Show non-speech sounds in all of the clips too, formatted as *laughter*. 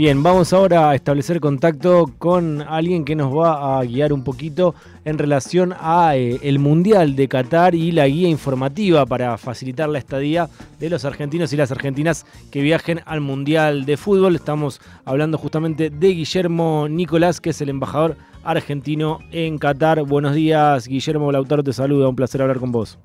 Bien, vamos ahora a establecer contacto con alguien que nos va a guiar un poquito en relación a eh, el Mundial de Qatar y la guía informativa para facilitar la estadía de los argentinos y las argentinas que viajen al Mundial de Fútbol. Estamos hablando justamente de Guillermo Nicolás, que es el embajador argentino en Qatar. Buenos días, Guillermo Lautaro te saluda, un placer hablar con vos.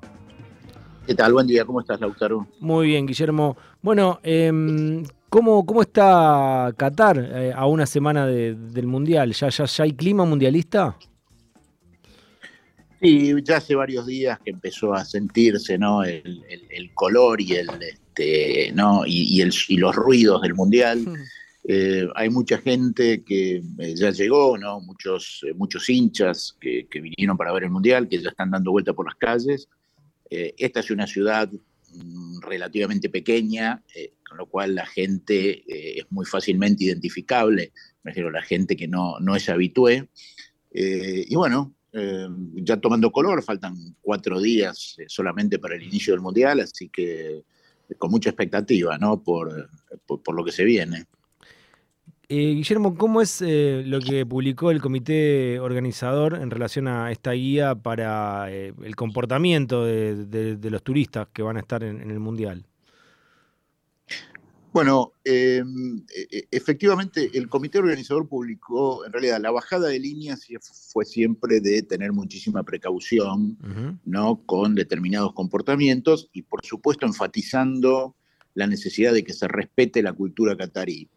¿Qué tal? Buen día, ¿cómo estás, Lautaro? Muy bien, Guillermo. Bueno, eh, ¿Cómo, ¿Cómo, está Qatar eh, a una semana del Mundial? ¿Ya, ya, ¿Ya hay clima mundialista? Sí, ya hace varios días que empezó a sentirse ¿no? el, color y, el, este, ¿no? y, el, y los ruidos del Mundial. Hmm. Eh, hay mucha gente que eh, ya llegó, ¿no? muchos, muchos hinchas que, que, vinieron para ver el Mundial, que ya están dando vuelta por las calles. esta es una ciudad relativamente pequeña, con lo cual la gente eh, es muy fácilmente identificable, me refiero a la gente que no, no es habitué. Eh, y bueno, eh, ya tomando color, faltan cuatro días solamente para el inicio del Mundial, así que con mucha expectativa ¿no? por, por, lo que se viene. Guillermo, ¿cómo es lo que publicó el comité organizador en relación a esta guía para el comportamiento de, los turistas que van a estar en el Mundial? Bueno, em, e, e, efectivamente el comité organizador publicó, en realidad la bajada de líneas fue siempre de tener muchísima precaución ¿no? con determinados comportamientos y por supuesto enfatizando la necesidad de que se respete la cultura catarí.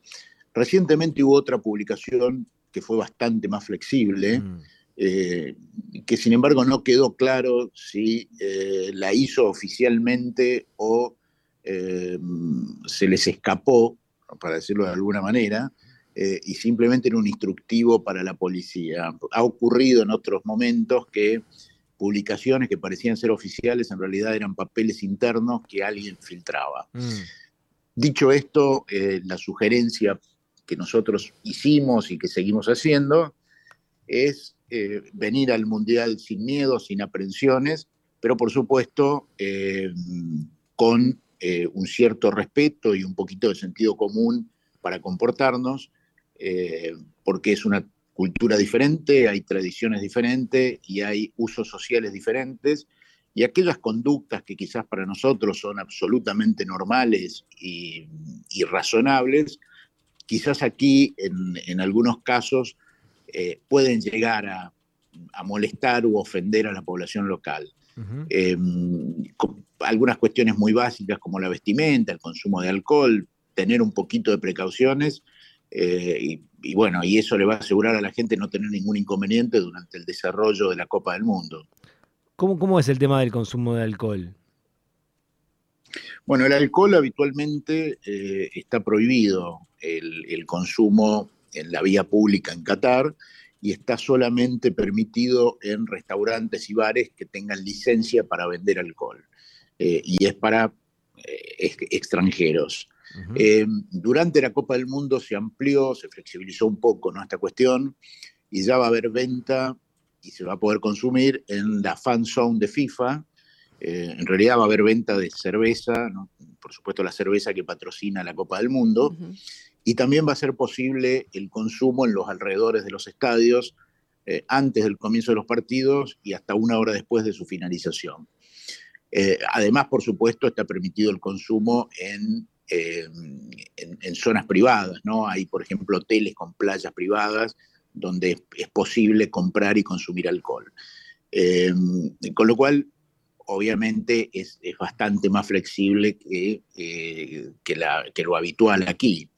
Recientemente hubo otra publicación que fue bastante más flexible, mm. eh, que sin embargo no quedó claro si eh, la hizo oficialmente o eh, se les escapó, para decirlo de alguna manera, y simplemente era un instructivo para la policía. Ha ocurrido en otros momentos que publicaciones que parecían ser oficiales en realidad eran papeles internos que alguien filtraba. Mm. Dicho esto, la sugerencia que nosotros hicimos y que seguimos haciendo es venir al Mundial sin miedo, sin aprensiones, pero por supuesto con eh, un cierto respeto y un poquito de sentido común para comportarnos, eh, porque es una cultura diferente, hay tradiciones diferentes y hay usos sociales diferentes, y aquellas conductas que quizás para nosotros son absolutamente normales y, razonables, quizás aquí en, algunos casos eh, pueden llegar a, molestar u ofender a la población local algunas cuestiones muy básicas como la vestimenta, el consumo de alcohol, tener un poquito de precauciones eh, y, bueno, y eso le va a asegurar a la gente no tener ningún inconveniente durante el desarrollo de la Copa del Mundo. ¿Cómo, cómo es el tema del consumo de alcohol? Bueno, el alcohol habitualmente eh, está prohibido el, el consumo en la vía pública en Qatar y está solamente permitido en restaurantes y bares que tengan licencia para vender alcohol. Eh, y es para eh, extranjeros. Durante la Copa del Mundo se amplió, se flexibilizó un poco ¿no? esta cuestión y ya va a haber venta y se va a poder consumir en la fan zone de FIFA. En realidad va a haber venta de cerveza, por supuesto la cerveza que patrocina la Copa del Mundo, y también va a ser posible el consumo en los alrededores de los estadios antes del comienzo de los partidos y hasta una hora después de su finalización. Eh, además, por supuesto, está permitido el consumo en, eh, en, zonas privadas, ¿no? Hay, por ejemplo, hoteles con playas privadas donde es, posible comprar y consumir alcohol. Eh, con lo cual, obviamente, es, bastante más flexible que, que, la, que lo habitual aquí.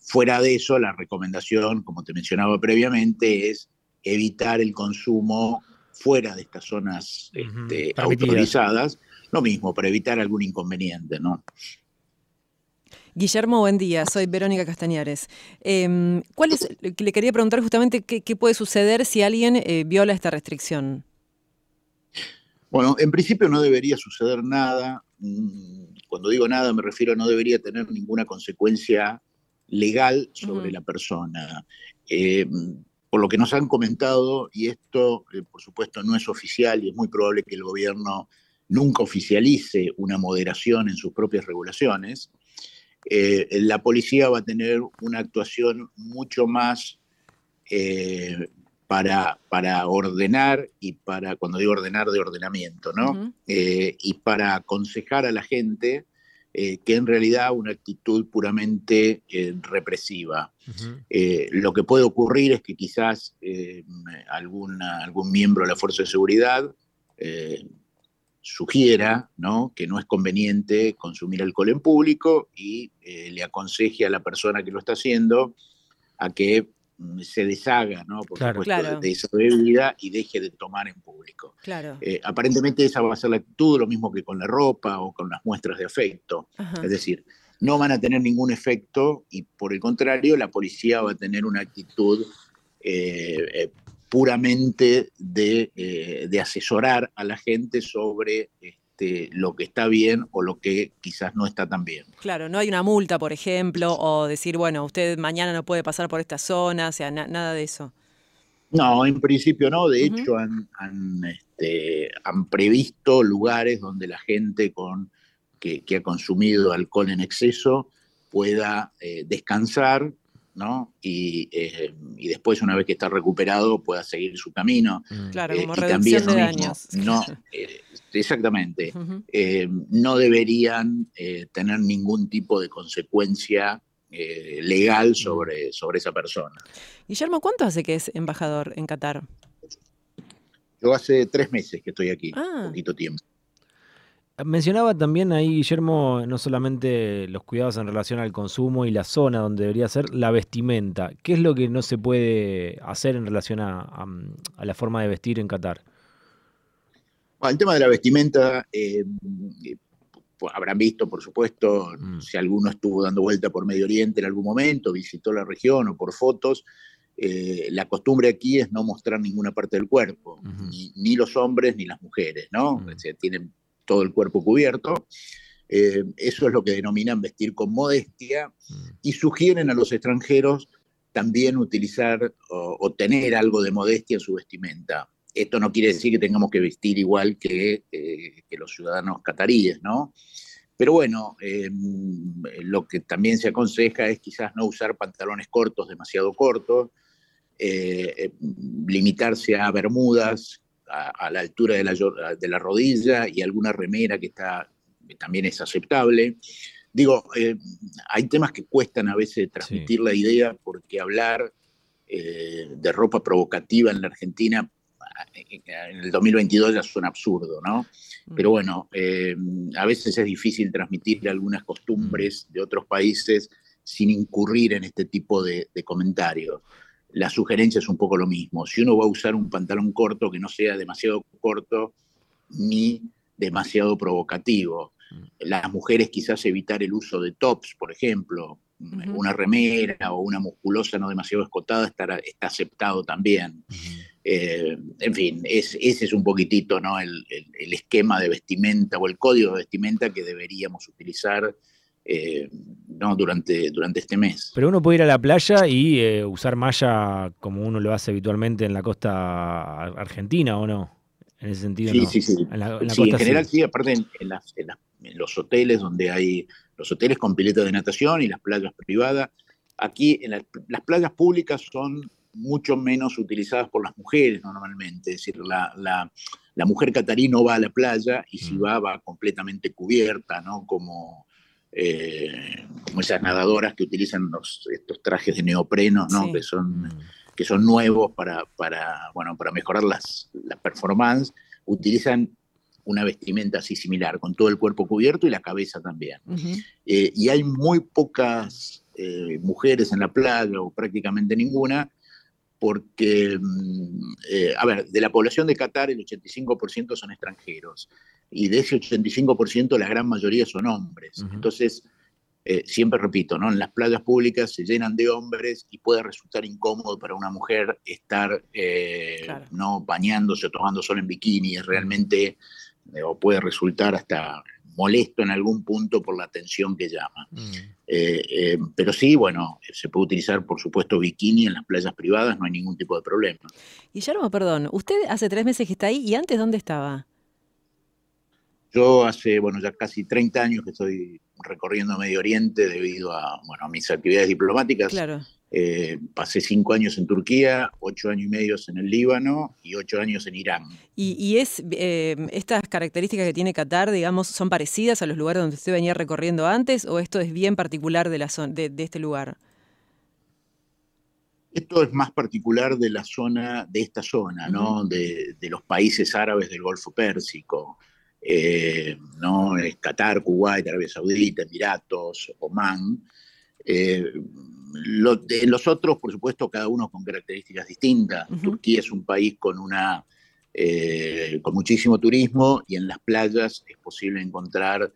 fuera de eso, la recomendación, como te mencionaba previamente, es evitar el consumo fuera de estas zonas este, autorizadas, lo mismo, para evitar algún inconveniente, ¿no? Guillermo, buen día. Soy Verónica Castañares. Em, ¿cuál es, le quería preguntar justamente qué, puede suceder si alguien eh, viola esta restricción. Bueno, en principio no debería suceder nada. Mm, cuando digo nada me refiero a no debería tener ninguna consecuencia legal sobre la persona. Em, por lo que nos han comentado, y esto eh, por supuesto no es oficial y es muy probable que el gobierno nunca oficialice una moderación en sus propias regulaciones, la policía va a tener una actuación mucho más para, para, ordenar y para, cuando digo ordenar, de ordenamiento, ¿no? y para aconsejar a la gente eh, que en realidad una actitud puramente eh, represiva. Eh, lo que puede ocurrir es que quizás alguna, algún miembro de la Fuerza de Seguridad sugiera ¿no? que no es conveniente consumir alcohol en público y le aconseje a la persona que lo está haciendo a que se deshaga, ¿no? Por supuesto, de, esa bebida y deje de tomar en público. Claro. Eh, aparentemente esa va a ser la actitud, lo mismo que con la ropa o con las muestras de afecto. Es decir, no van a tener ningún efecto y por el contrario, la policía va a tener una actitud eh, eh, puramente de, de, asesorar a la gente sobre este, lo que está bien o lo que quizás no está tan bien. Claro, no hay una multa, por ejemplo, o decir, bueno, usted mañana no puede pasar por esta zona, o sea, nada de eso. No, en principio no. De hecho, este, han, previsto lugares donde la gente con, que, ha consumido alcohol en exceso pueda eh, descansar ¿no? Eh, y, después, una vez que está recuperado, pueda seguir su camino. Claro, como reducción de daños. No, *laughs* eh, exactamente. Eh, no deberían tener ningún tipo de consecuencia legal mm. sobre, sobre esa persona. Guillermo, ¿cuánto hace que es embajador en Qatar? Yo hace tres meses que estoy aquí, ah. poquito tiempo. Mencionaba también ahí, Guillermo, no solamente los cuidados en relación al consumo y la zona donde debería ser, la vestimenta. ¿Qué es lo que no se puede hacer en relación a, la forma de vestir en Qatar? El tema de la vestimenta, eh, pues, habrán visto, por supuesto, mm. si alguno estuvo dando vuelta por Medio Oriente en algún momento, visitó la región o por fotos, eh, la costumbre aquí es no mostrar ninguna parte del cuerpo, ni, los hombres ni las mujeres, ¿no? Mm. tienen todo el cuerpo cubierto. Eh, eso es lo que denominan vestir con modestia mm. y sugieren a los extranjeros también utilizar o, tener algo de modestia en su vestimenta. Esto no quiere decir que tengamos que vestir igual que, eh, los ciudadanos cataríes, ¿no? Pero bueno, em, lo que también se aconseja es quizás no usar pantalones cortos, demasiado cortos, eh, limitarse a bermudas a, la altura de la, de la, rodilla y alguna remera que, está, también es aceptable. Digo, eh, hay temas que cuestan a veces transmitir la idea porque hablar de ropa provocativa en la Argentina en el 2022 ya suena absurdo, ¿no? Mm. Pero bueno, a veces es difícil transmitir algunas costumbres mm. de otros países sin incurrir en este tipo de, de comentarios la sugerencia es un poco lo mismo. Si uno va a usar un pantalón corto, que no sea demasiado corto ni demasiado provocativo. Mm. Las mujeres quizás evitar el uso de tops, por ejemplo, una remera o una musculosa no demasiado escotada está, está aceptado también. Eh, en fin, ese es un poquitito ¿no? el, esquema de vestimenta o el código de vestimenta que deberíamos utilizar eh, no, durante, durante este mes. Pero uno puede ir a la playa y eh, usar malla como uno lo hace habitualmente en la costa argentina, ¿o no? En ese sentido. Sí, sí, sí. En, sí, en general sí, aparte en, los hoteles donde hay los hoteles con pileta de natación y las playas privadas. Aquí en las playas públicas son mucho menos utilizadas por las mujeres normalmente. Es decir, la, la, mujer catarí no va a la playa y si mm. va, va completamente cubierta, ¿no? Como, eh, como esas nadadoras que utilizan estos trajes de neopreno, ¿no? que, son, mm. que son nuevos para, para, bueno, para mejorar las, las performance, utilizan una vestimenta así similar, con todo el cuerpo cubierto y la cabeza también. Eh, y hay muy pocas eh, mujeres en la playa, o prácticamente ninguna, porque, mm, a ver, de la población de Qatar el 85% son extranjeros y de ese 85% la gran mayoría son hombres. Entonces, eh, siempre repito, ¿no? en las playas públicas se llenan de hombres y puede resultar incómodo para una mujer estar eh, no bañándose o tomando sol en bikini, es realmente, eh, o puede resultar hasta molesto en algún punto por la atención que llama. Mm. pero sí, bueno, se puede utilizar, por supuesto, bikini en las playas privadas, no hay ningún tipo de problema. Guillermo, perdón, usted hace tres meses que está ahí y antes, ¿dónde estaba? Yo hace, bueno, ya casi 30 años que estoy recorriendo Medio Oriente debido a, bueno, a mis actividades diplomáticas. Claro. Eh, pasé cinco años en Turquía, ocho años y medio en el Líbano y ocho años en Irán. ¿Y, es eh, estas características que tiene Qatar, digamos, son parecidas a los lugares donde usted venía recorriendo antes o esto es bien particular de, la de, este lugar? Esto es más particular de la zona, de esta zona, ¿no? De, los países árabes del Golfo Pérsico, eh, ¿no? Qatar, Kuwait, Arabia Saudita, Emiratos, Omán. Lo, de los otros, por supuesto, cada uno con características distintas. Turquía es un país con una eh, con muchísimo turismo y en las playas es posible encontrar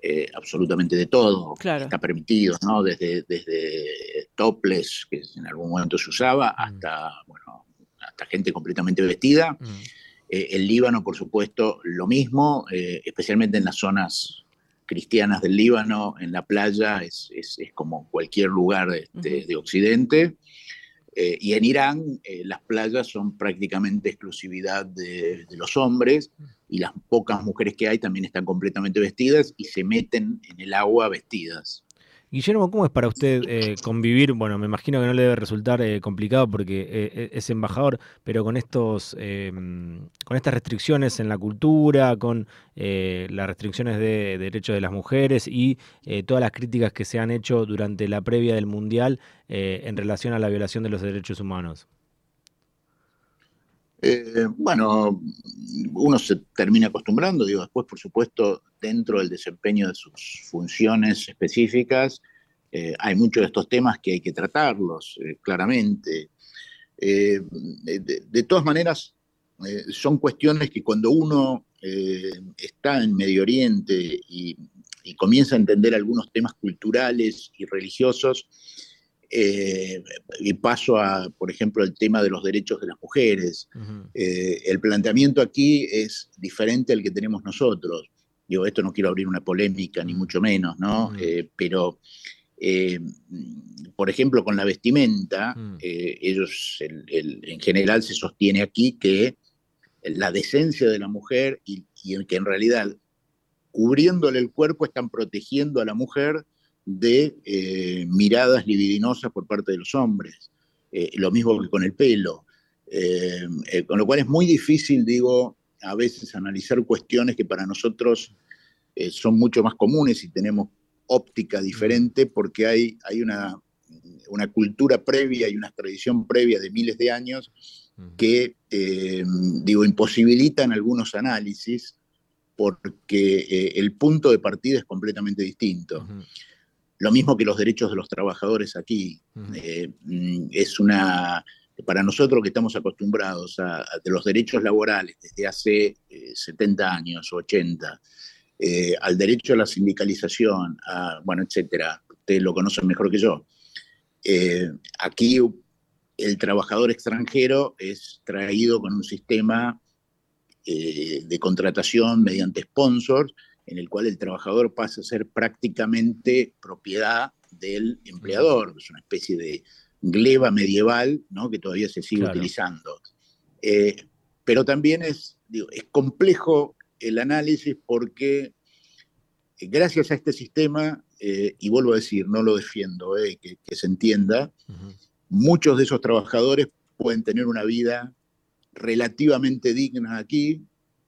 eh, absolutamente de todo. Está permitido, ¿no? Desde, desde toples, que en algún momento se usaba, mm. hasta, bueno, hasta gente completamente vestida. Mm. Eh, el Líbano, por supuesto, lo mismo, especialmente en las zonas cristianas del Líbano en la playa es, como cualquier lugar este, de Occidente. Eh, y en Irán eh, las playas son prácticamente exclusividad de, los hombres y las pocas mujeres que hay también están completamente vestidas y se meten en el agua vestidas. Guillermo, ¿cómo es para usted eh, convivir? Bueno, me imagino que no le debe resultar eh, complicado porque eh, es embajador, pero con estos, con estas restricciones en la cultura, con las restricciones de, derechos de las mujeres y todas las críticas que se han hecho durante la previa del mundial en relación a la violación de los derechos humanos. Bueno, uno se termina acostumbrando, digo, después por supuesto dentro del desempeño de sus funciones específicas, eh, hay muchos de estos temas que hay que tratarlos eh, claramente. Eh, de, todas maneras, son cuestiones que cuando uno está en Medio Oriente y, comienza a entender algunos temas culturales y religiosos, y paso a, por ejemplo, el tema de los derechos de las mujeres. el planteamiento aquí es diferente al que tenemos nosotros. Digo, esto no quiero abrir una polémica, ni mucho menos, ¿no? Eh, pero, eh, por ejemplo, con la vestimenta, eh, ellos, en general se sostiene aquí que la decencia de la mujer y, que en realidad cubriéndole el cuerpo están protegiendo a la mujer de miradas libidinosas por parte de los hombres. lo mismo que con el pelo. con lo cual es muy difícil, digo, a veces analizar cuestiones que para nosotros eh, son mucho más comunes y tenemos óptica diferente porque hay, hay una, una cultura previa y una tradición previa de miles de años que, eh, digo, imposibilitan algunos análisis porque eh, el punto de partida es completamente distinto. Lo mismo que los derechos de los trabajadores aquí. Mm, es una, para nosotros que estamos acostumbrados a, de los derechos laborales desde hace 70 años, 80, eh, al derecho a la sindicalización, bueno, etcétera. Ustedes lo conocen mejor que yo. Eh, aquí el trabajador extranjero es traído con un sistema eh, de contratación mediante sponsors, en el cual el trabajador pasa a ser prácticamente propiedad del empleador. Es una especie de gleba medieval ¿no? que todavía se sigue utilizando. pero también es, es complejo el análisis porque eh, gracias a este sistema, eh, y vuelvo a decir, no lo defiendo, eh, que, se entienda, muchos de esos trabajadores pueden tener una vida relativamente digna aquí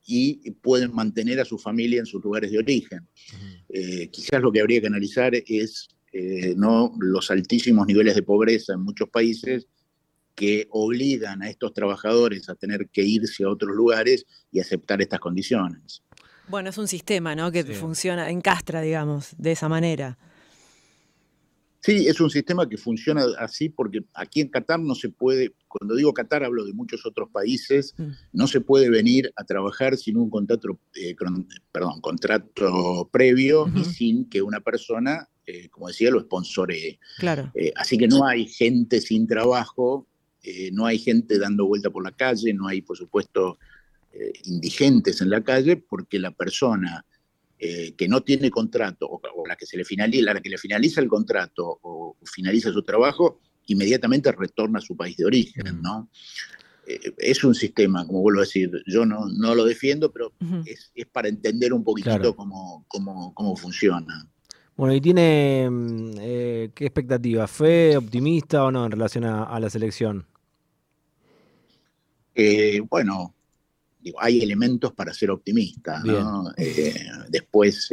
y pueden mantener a su familia en sus lugares de origen. quizás lo que habría que analizar es no los altísimos niveles de pobreza en muchos países que obligan a estos trabajadores a tener que irse a otros lugares y aceptar estas condiciones. Bueno, es un sistema, ¿no? Que funciona, encastra, digamos, de esa manera. Sí, es un sistema que funciona así porque aquí en Qatar no se puede, cuando digo Qatar hablo de muchos otros países, mm. no se puede venir a trabajar sin un contrato, eh, perdón, contrato previo y sin que una persona, eh, como decía, lo sponsoree. Claro. Eh, así que no hay gente sin trabajo eh, no hay gente dando vuelta por la calle, no hay, por supuesto, indigentes en la calle, porque la persona eh, que no tiene contrato o, la, que se le finaliza, la que le finaliza el contrato o finaliza su trabajo, inmediatamente retorna a su país de origen. ¿no? eh, es un sistema, como vuelvo a decir, yo no, no lo defiendo, pero es, para entender un poquitito cómo, cómo, funciona. Bueno, ¿y tiene mm, eh, qué expectativa? ¿Fe optimista o no en relación a, la selección? Eh, bueno, digo, hay elementos para ser optimista. después,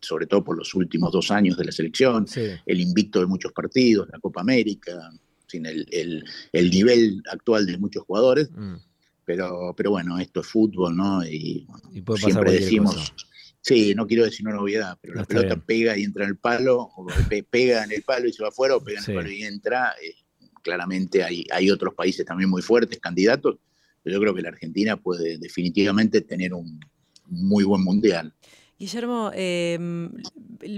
sobre todo por los últimos dos años de la selección, el invicto de muchos partidos, la Copa América, sin el, nivel actual de muchos jugadores. Mm. Pero, pero bueno, esto es fútbol, ¿no? Y, siempre decimos, sí, no quiero decir una novedad, pero la pelota pega y entra en el palo, o pega en el palo y se va afuera, o pega en el palo y entra. Eh, claramente hay, hay otros países también muy fuertes, candidatos, pero yo creo que la Argentina puede definitivamente tener un muy buen mundial. Guillermo, em,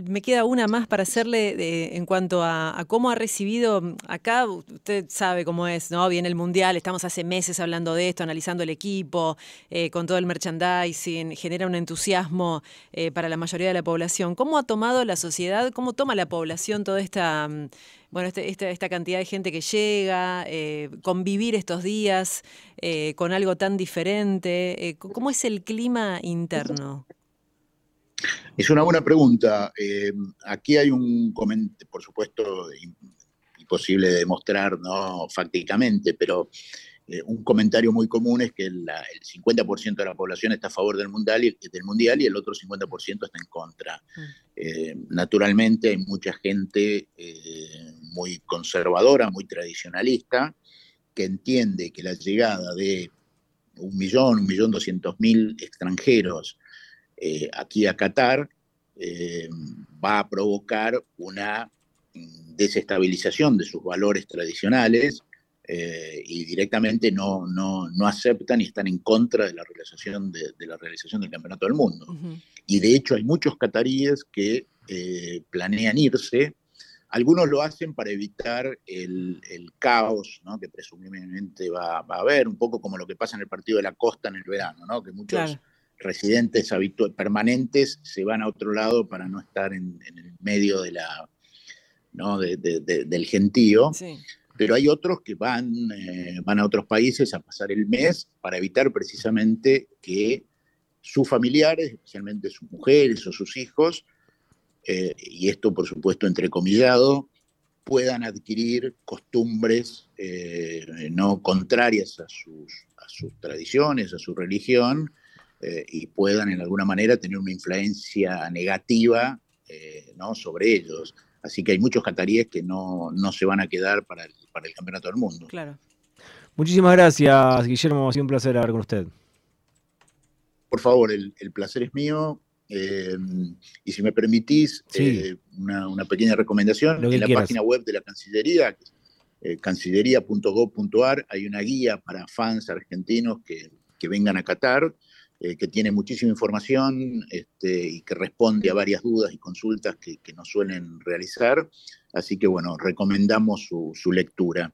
me queda una más para hacerle en cuanto a, cómo ha recibido, acá usted sabe cómo es, ¿no? Viene el Mundial, estamos hace meses hablando de esto, analizando el equipo, eh, con todo el merchandising, genera un entusiasmo eh, para la mayoría de la población. ¿Cómo ha tomado la sociedad, cómo toma la población toda esta, mm, bueno, este, esta, esta, cantidad de gente que llega, eh, convivir estos días con algo tan diferente? ¿Cómo es el clima interno? Es una buena pregunta. Eh, aquí hay un comentario, por supuesto, imposible de demostrar ¿no? fácticamente, pero eh, un comentario muy común es que el 50% de la población está a favor del mundial, y, del mundial y el otro 50% está en contra. Mm. Eh, naturalmente hay mucha gente muy conservadora, muy tradicionalista, que entiende que la llegada de un millón, un millón doscientos mil extranjeros eh, aquí a Qatar eh, va a provocar una desestabilización de sus valores tradicionales eh, y directamente no, no, no, aceptan y están en contra de la realización, de, la realización del Campeonato del Mundo. Y de hecho hay muchos cataríes que planean irse. Algunos lo hacen para evitar el, caos ¿no? que presumiblemente va, a haber, un poco como lo que pasa en el partido de la costa en el verano, ¿no? que muchos residentes permanentes se van a otro lado para no estar en, el medio de la, ¿no? del gentío. Pero hay otros que van, eh, van a otros países a pasar el mes para evitar precisamente que sus familiares, especialmente sus mujeres o sus hijos, eh, y esto por supuesto entrecomillado, puedan adquirir costumbres eh, no contrarias a sus, a sus tradiciones, a su religión, eh, y puedan en alguna manera tener una influencia negativa eh, ¿no? sobre ellos. Así que hay muchos cataríes que no, se van a quedar para el, para el Campeonato del Mundo. Claro. Muchísimas gracias, Guillermo. Ha sido un placer hablar con usted. Por favor, el, placer es mío. Eh, y si me permitís, una, pequeña recomendación. en la página web de la Cancillería, cancillería.gov.ar, hay una guía para fans argentinos que, que vengan a Qatar eh, que tiene muchísima información este, y que responde a varias dudas y consultas que, nos suelen realizar. Así que bueno, recomendamos su lectura.